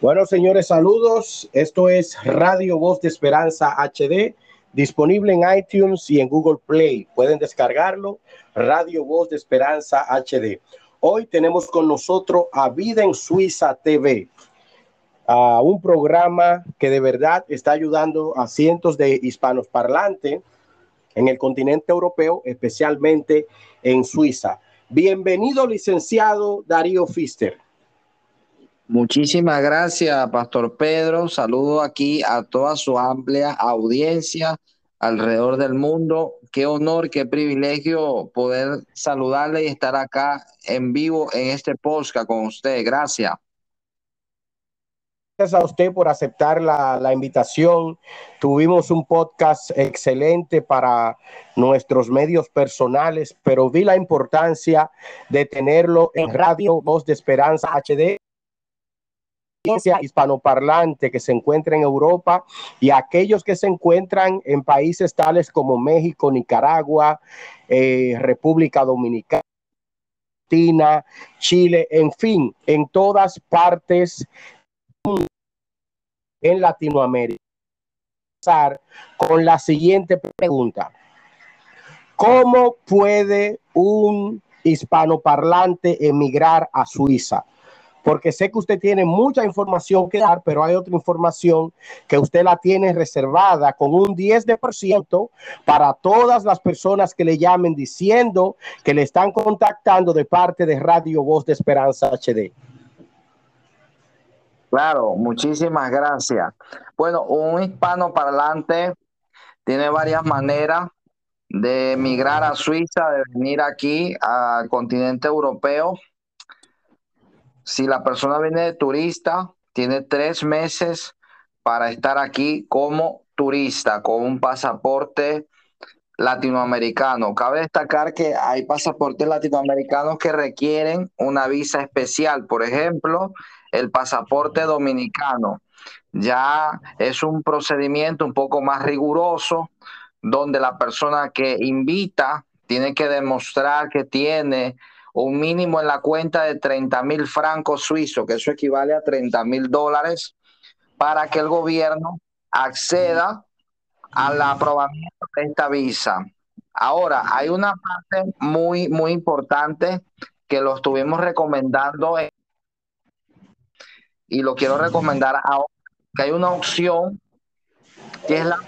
Bueno, señores, saludos. Esto es Radio Voz de Esperanza HD, disponible en iTunes y en Google Play. Pueden descargarlo, Radio Voz de Esperanza HD. Hoy tenemos con nosotros a Vida en Suiza TV, a un programa que de verdad está ayudando a cientos de hispanos parlantes en el continente europeo, especialmente en Suiza. Bienvenido, licenciado Darío Fister. Muchísimas gracias, Pastor Pedro. Saludo aquí a toda su amplia audiencia alrededor del mundo. Qué honor, qué privilegio poder saludarle y estar acá en vivo en este podcast con usted. Gracias. Gracias a usted por aceptar la, la invitación. Tuvimos un podcast excelente para nuestros medios personales, pero vi la importancia de tenerlo en Radio Voz de Esperanza HD hispanoparlante que se encuentra en Europa y aquellos que se encuentran en países tales como México, Nicaragua, eh, República Dominicana, Chile, en fin, en todas partes en Latinoamérica. Con la siguiente pregunta. ¿Cómo puede un hispanoparlante emigrar a Suiza? Porque sé que usted tiene mucha información que dar, pero hay otra información que usted la tiene reservada con un 10% para todas las personas que le llamen diciendo que le están contactando de parte de Radio Voz de Esperanza HD. Claro, muchísimas gracias. Bueno, un hispano parlante tiene varias maneras de emigrar a Suiza, de venir aquí al continente europeo si la persona viene de turista, tiene tres meses para estar aquí como turista con un pasaporte latinoamericano. Cabe destacar que hay pasaportes latinoamericanos que requieren una visa especial. Por ejemplo, el pasaporte dominicano. Ya es un procedimiento un poco más riguroso donde la persona que invita tiene que demostrar que tiene un mínimo en la cuenta de 30 mil francos suizos, que eso equivale a 30 mil dólares, para que el gobierno acceda al aprobamiento de esta visa. Ahora, hay una parte muy, muy importante que lo estuvimos recomendando y lo quiero recomendar ahora, que hay una opción que es la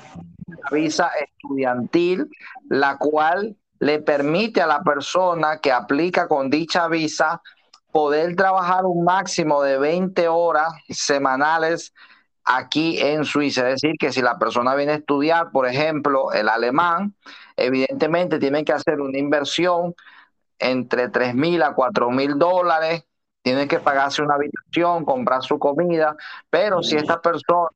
visa estudiantil, la cual le permite a la persona que aplica con dicha visa poder trabajar un máximo de 20 horas semanales aquí en Suiza. Es decir, que si la persona viene a estudiar, por ejemplo, el alemán, evidentemente tiene que hacer una inversión entre 3 mil a 4 mil dólares, tiene que pagarse una habitación, comprar su comida, pero si esta persona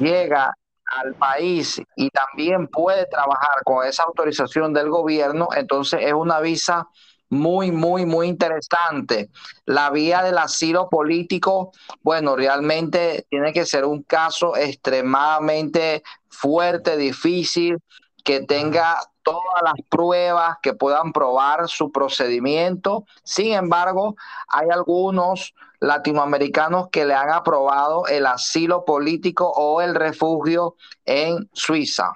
llega al país y también puede trabajar con esa autorización del gobierno, entonces es una visa muy, muy, muy interesante. La vía del asilo político, bueno, realmente tiene que ser un caso extremadamente fuerte, difícil, que tenga todas las pruebas que puedan probar su procedimiento. Sin embargo, hay algunos latinoamericanos que le han aprobado el asilo político o el refugio en Suiza.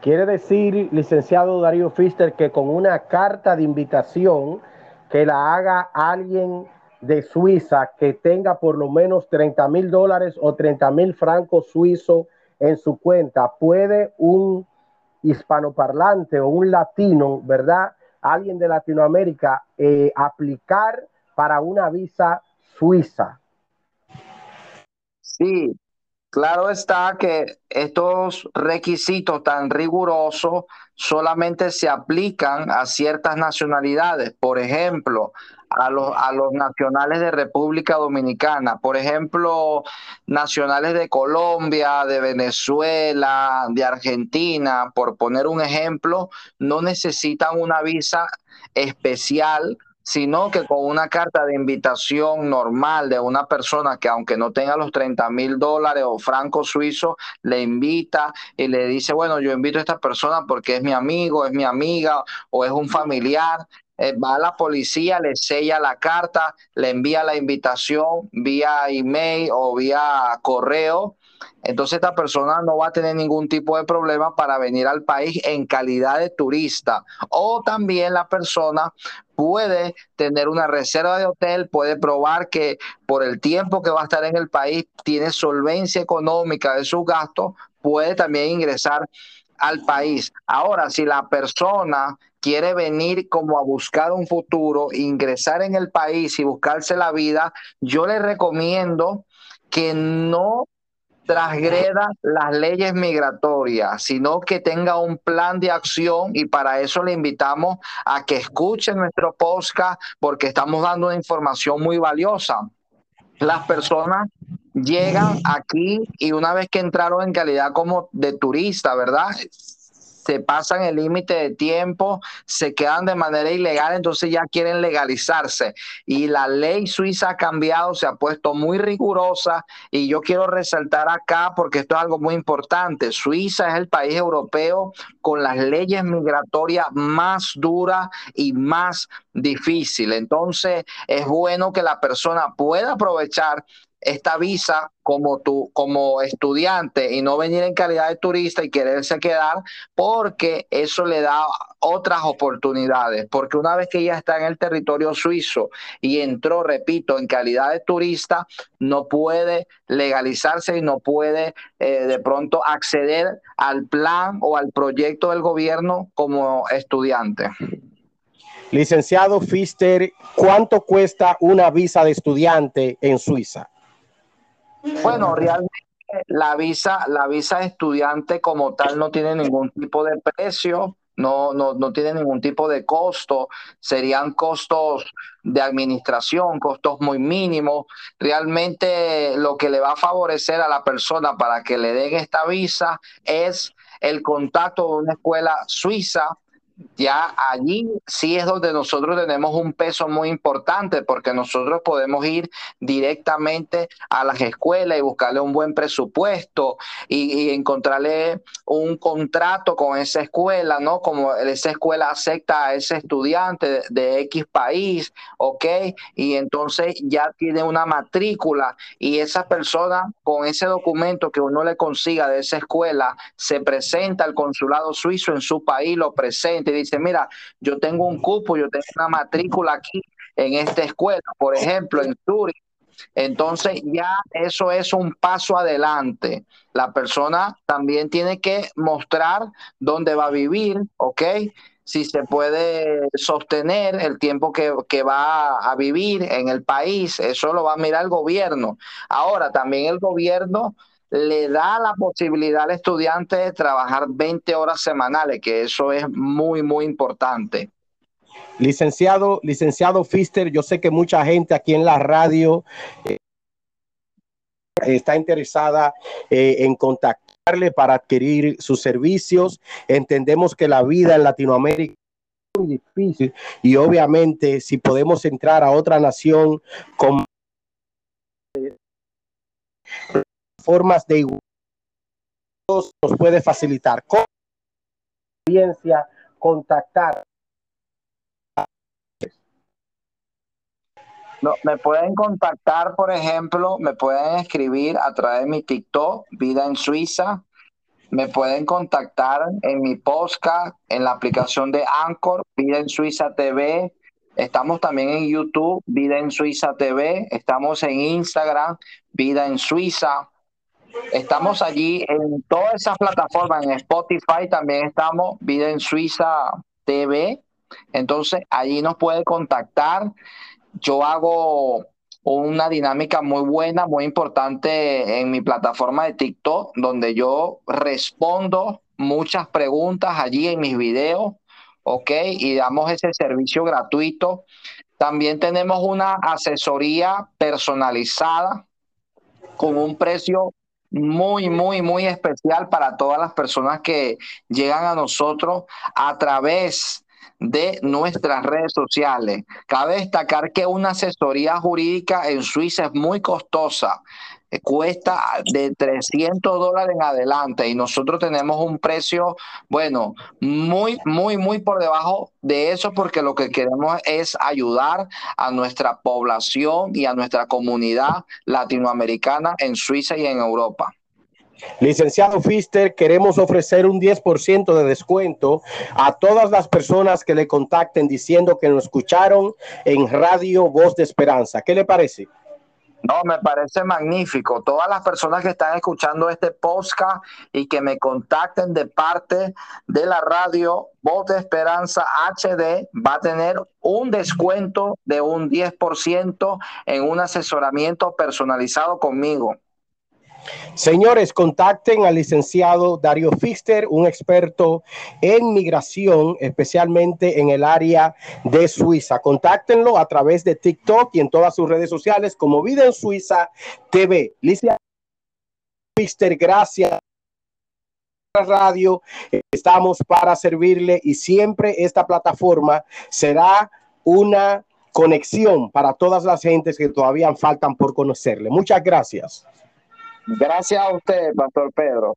Quiere decir, licenciado Darío Fister, que con una carta de invitación que la haga alguien de Suiza que tenga por lo menos 30 mil dólares o 30 mil francos suizos en su cuenta, puede un hispanoparlante o un latino, ¿verdad? Alguien de Latinoamérica eh, aplicar para una visa suiza. Sí, claro está que estos requisitos tan rigurosos solamente se aplican a ciertas nacionalidades. Por ejemplo, a los, a los nacionales de República Dominicana, por ejemplo, nacionales de Colombia, de Venezuela, de Argentina, por poner un ejemplo, no necesitan una visa especial sino que con una carta de invitación normal de una persona que aunque no tenga los 30 mil dólares o francos suizos, le invita y le dice, bueno, yo invito a esta persona porque es mi amigo, es mi amiga o es un familiar eh, va a la policía, le sella la carta, le envía la invitación vía email o vía correo. Entonces esta persona no va a tener ningún tipo de problema para venir al país en calidad de turista. O también la persona puede tener una reserva de hotel, puede probar que por el tiempo que va a estar en el país tiene solvencia económica de sus gastos, puede también ingresar al país. Ahora, si la persona quiere venir como a buscar un futuro, ingresar en el país y buscarse la vida, yo le recomiendo que no transgreda las leyes migratorias, sino que tenga un plan de acción y para eso le invitamos a que escuche nuestro podcast porque estamos dando una información muy valiosa. Las personas llegan aquí y una vez que entraron en calidad como de turista, ¿verdad? Se pasan el límite de tiempo, se quedan de manera ilegal, entonces ya quieren legalizarse. Y la ley suiza ha cambiado, se ha puesto muy rigurosa y yo quiero resaltar acá porque esto es algo muy importante. Suiza es el país europeo con las leyes migratorias más duras y más difíciles. Entonces es bueno que la persona pueda aprovechar esta visa como tú, como estudiante y no venir en calidad de turista y quererse quedar, porque eso le da otras oportunidades. Porque una vez que ya está en el territorio suizo y entró, repito, en calidad de turista, no puede legalizarse y no puede eh, de pronto acceder al plan o al proyecto del gobierno como estudiante. Licenciado Fister, ¿cuánto cuesta una visa de estudiante en Suiza? Bueno, realmente la visa, la visa estudiante como tal no tiene ningún tipo de precio, no, no, no tiene ningún tipo de costo, serían costos de administración, costos muy mínimos. Realmente lo que le va a favorecer a la persona para que le den esta visa es el contacto de una escuela suiza ya allí sí es donde nosotros tenemos un peso muy importante porque nosotros podemos ir directamente a las escuelas y buscarle un buen presupuesto y, encontrarle un contrato con esa escuela, ¿no? Como esa escuela acepta a ese estudiante de, X país, ¿ok? Y entonces ya tiene una matrícula y esa persona con ese documento que uno le consiga de esa escuela se presenta al consulado suizo en su país, lo presenta y dice, mira, yo tengo un cupo, yo tengo una matrícula aquí en esta escuela, por ejemplo, en Zurich. Entonces ya eso es un paso adelante. La persona también tiene que mostrar dónde va a vivir, ¿ok? Si se puede sostener el tiempo que, que va a vivir en el país, eso lo va a mirar el gobierno. Ahora, también el gobierno le da la posibilidad al estudiante de trabajar 20 horas semanales, que eso es muy, muy importante. Licenciado, licenciado Fister, yo sé que mucha gente aquí en la radio eh, está interesada eh, en contactarle para adquirir sus servicios. Entendemos que la vida en Latinoamérica es muy difícil y obviamente si podemos entrar a otra nación con formas de igualdad nos puede facilitar. Con experiencia, contactar. No, me pueden contactar, por ejemplo, me pueden escribir a través de mi TikTok, Vida en Suiza. Me pueden contactar en mi podcast, en la aplicación de Anchor, Vida en Suiza TV. Estamos también en YouTube, Vida en Suiza TV. Estamos en Instagram, Vida en Suiza. Estamos allí en todas esas plataformas, en Spotify también estamos, Vida en Suiza TV. Entonces, allí nos puede contactar. Yo hago una dinámica muy buena, muy importante en mi plataforma de TikTok, donde yo respondo muchas preguntas allí en mis videos, ¿ok? Y damos ese servicio gratuito. También tenemos una asesoría personalizada con un precio muy, muy, muy especial para todas las personas que llegan a nosotros a través de nuestras redes sociales. Cabe destacar que una asesoría jurídica en Suiza es muy costosa. cuesta de 300 dólares en adelante y nosotros tenemos un precio, bueno, muy, muy, muy por debajo de eso porque lo que queremos es ayudar a nuestra población y a nuestra comunidad latinoamericana en Suiza y en Europa. Licenciado Fister, queremos ofrecer un 10% de descuento a todas las personas que le contacten diciendo que nos escucharon en Radio Voz de Esperanza. ¿Qué le parece? No, me parece magnífico. Todas las personas que están escuchando este podcast y que me contacten de parte de la radio Voz de Esperanza HD va a tener un descuento de un 10% en un asesoramiento personalizado conmigo. Señores, contacten al licenciado Dario Fister, un experto en migración, especialmente en el área de Suiza. Contáctenlo a través de TikTok y en todas sus redes sociales como Vida en Suiza TV. Licenciado Fister, gracias radio. Estamos para servirle y siempre esta plataforma será una conexión para todas las gentes que todavía faltan por conocerle. Muchas gracias. Gracias a usted, Pastor Pedro.